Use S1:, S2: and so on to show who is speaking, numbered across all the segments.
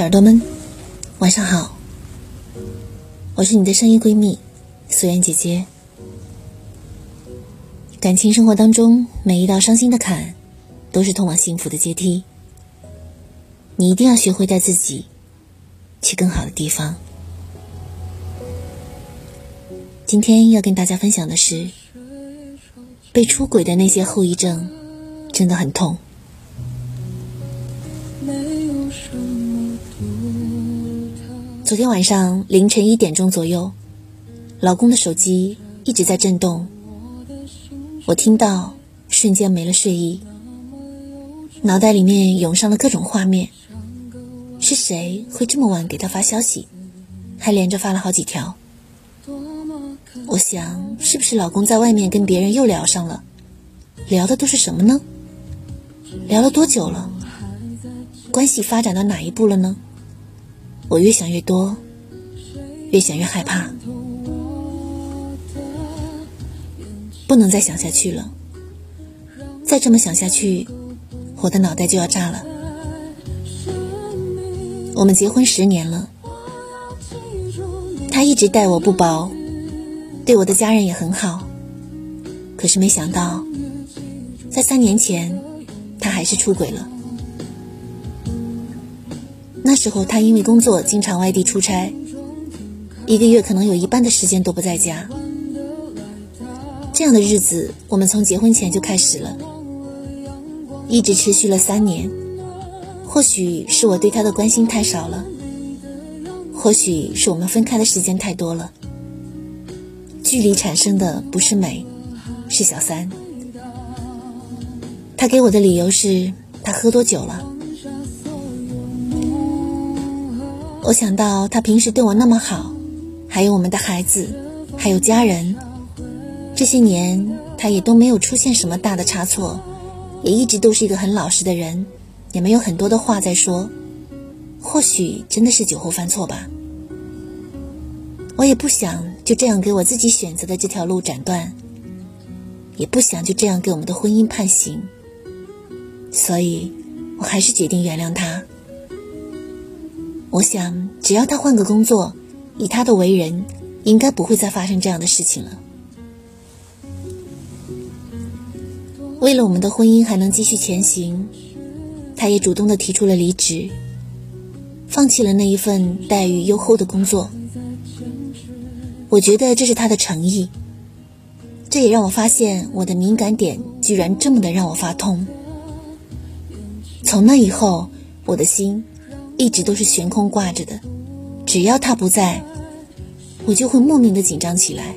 S1: 耳朵们，晚上好，我是你的声音闺蜜素颜姐姐。感情生活当中，每一道伤心的坎，都是通往幸福的阶梯。你一定要学会带自己去更好的地方。今天要跟大家分享的是，被出轨的那些后遗症，真的很痛。没有什么昨天晚上凌晨一点钟左右，老公的手机一直在震动，我听到，瞬间没了睡意，脑袋里面涌上了各种画面，是谁会这么晚给他发消息，还连着发了好几条？我想，是不是老公在外面跟别人又聊上了？聊的都是什么呢？聊了多久了？关系发展到哪一步了呢？我越想越多，越想越害怕，不能再想下去了。再这么想下去，我的脑袋就要炸了。我们结婚十年了，他一直待我不薄，对我的家人也很好。可是没想到，在三年前，他还是出轨了。那时候他因为工作经常外地出差，一个月可能有一半的时间都不在家。这样的日子，我们从结婚前就开始了，一直持续了三年。或许是我对他的关心太少了，或许是我们分开的时间太多了。距离产生的不是美，是小三。他给我的理由是他喝多酒了。我想到他平时对我那么好，还有我们的孩子，还有家人，这些年他也都没有出现什么大的差错，也一直都是一个很老实的人，也没有很多的话在说。或许真的是酒后犯错吧。我也不想就这样给我自己选择的这条路斩断，也不想就这样给我们的婚姻判刑，所以我还是决定原谅他。我想，只要他换个工作，以他的为人，应该不会再发生这样的事情了。为了我们的婚姻还能继续前行，他也主动的提出了离职，放弃了那一份待遇优厚的工作。我觉得这是他的诚意，这也让我发现我的敏感点居然这么的让我发痛。从那以后，我的心。一直都是悬空挂着的，只要他不在，我就会莫名的紧张起来。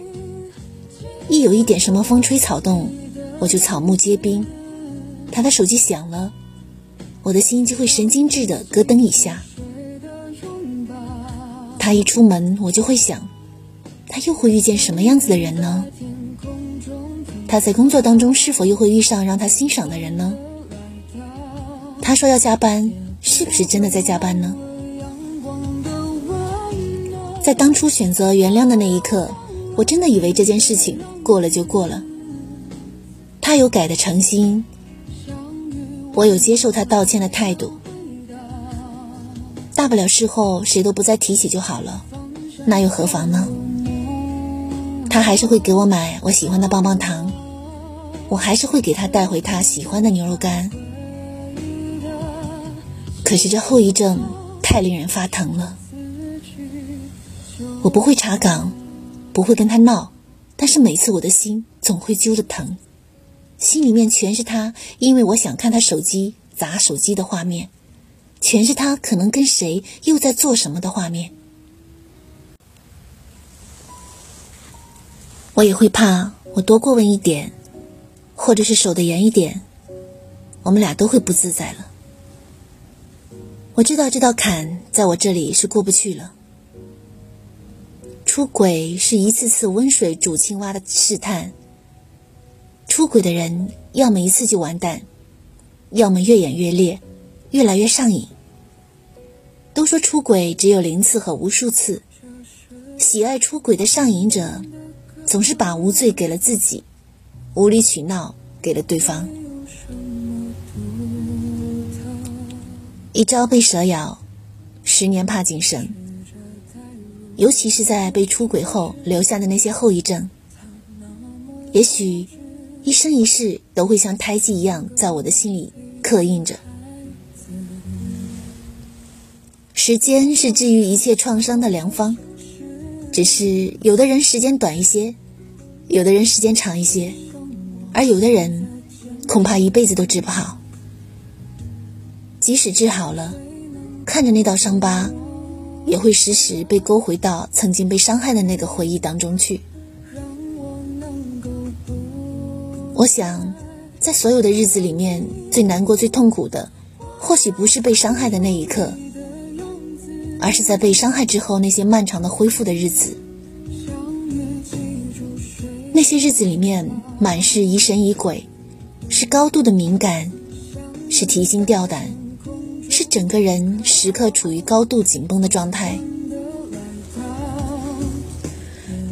S1: 一有一点什么风吹草动，我就草木皆兵。他的手机响了，我的心就会神经质的咯噔一下。他一出门，我就会想，他又会遇见什么样子的人呢？他在工作当中是否又会遇上让他欣赏的人呢？他说要加班。是不是真的在加班呢？在当初选择原谅的那一刻，我真的以为这件事情过了就过了。他有改的诚心，我有接受他道歉的态度，大不了事后谁都不再提起就好了，那又何妨呢？他还是会给我买我喜欢的棒棒糖，我还是会给他带回他喜欢的牛肉干。可是这后遗症太令人发疼了。我不会查岗，不会跟他闹，但是每次我的心总会揪着疼，心里面全是他，因为我想看他手机砸手机的画面，全是他可能跟谁又在做什么的画面。我也会怕，我多过问一点，或者是守得严一点，我们俩都会不自在了。我知道这道坎在我这里是过不去了。出轨是一次次温水煮青蛙的试探。出轨的人要么一次就完蛋，要么越演越烈，越来越上瘾。都说出轨只有零次和无数次，喜爱出轨的上瘾者，总是把无罪给了自己，无理取闹给了对方。一朝被蛇咬，十年怕井绳，尤其是在被出轨后留下的那些后遗症，也许一生一世都会像胎记一样在我的心里刻印着。时间是治愈一切创伤的良方，只是有的人时间短一些，有的人时间长一些，而有的人恐怕一辈子都治不好。即使治好了，看着那道伤疤，也会时时被勾回到曾经被伤害的那个回忆当中去。我想，在所有的日子里面，最难过、最痛苦的，或许不是被伤害的那一刻。而是在被伤害之后那些漫长的恢复的日子，那些日子里面满是疑神疑鬼，是高度的敏感，是提心吊胆，整个人时刻处于高度紧绷的状态。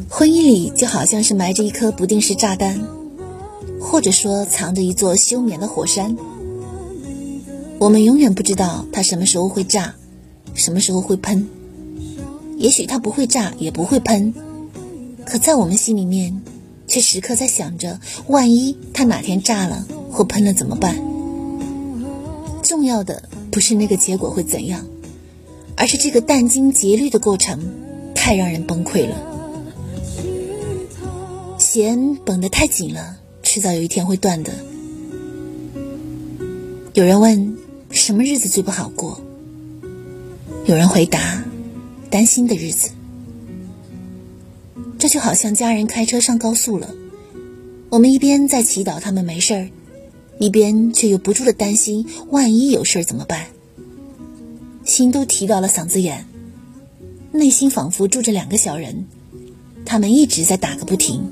S1: 婚姻里就好像是埋着一颗不定时炸弹，或者说藏着一座休眠的火山，我们永远不知道它什么时候会炸。什么时候会喷？也许它不会炸，也不会喷，可在我们心里面，却时刻在想着：万一它哪天炸了或喷了怎么办？重要的不是那个结果会怎样，而是这个殚精竭虑的过程太让人崩溃了。弦绷得太紧了，迟早有一天会断的。有人问：什么日子最不好过？有人回答：“担心的日子。”这就好像家人开车上高速了，我们一边在祈祷他们没事儿，一边却又不住的担心，万一有事儿怎么办？心都提到了嗓子眼，内心仿佛住着两个小人，他们一直在打个不停，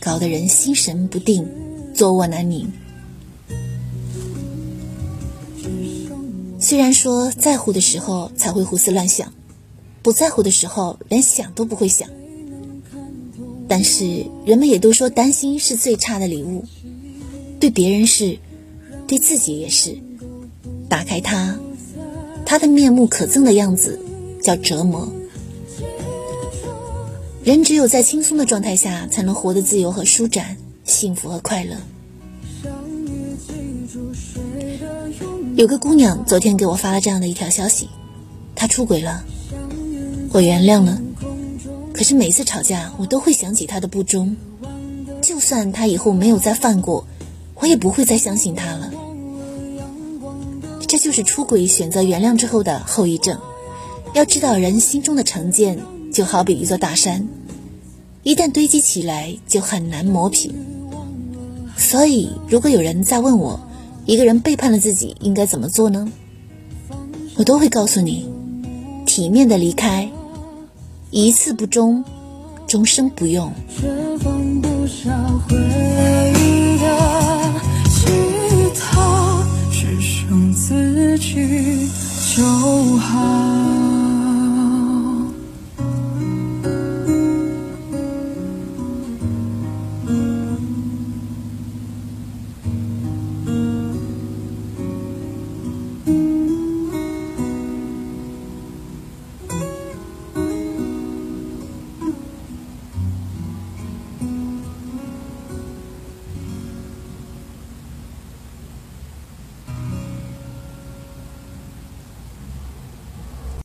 S1: 搞得人心神不定，坐卧难宁。虽然说在乎的时候才会胡思乱想，不在乎的时候连想都不会想，但是人们也都说担心是最差的礼物，对别人是，对自己也是。打开它，它的面目可憎的样子叫折磨。人只有在轻松的状态下，才能活得自由和舒展，幸福和快乐。有个姑娘昨天给我发了这样的一条消息，她出轨了，我原谅了。可是每次吵架，我都会想起她的不忠。就算她以后没有再犯过，我也不会再相信她了。这就是出轨选择原谅之后的后遗症。要知道，人心中的成见就好比一座大山，一旦堆积起来，就很难磨平。所以，如果有人再问我，一个人背叛了自己，应该怎么做呢？我都会告诉你，体面的离开，一次不忠，终生不用。却放不下回忆去就好。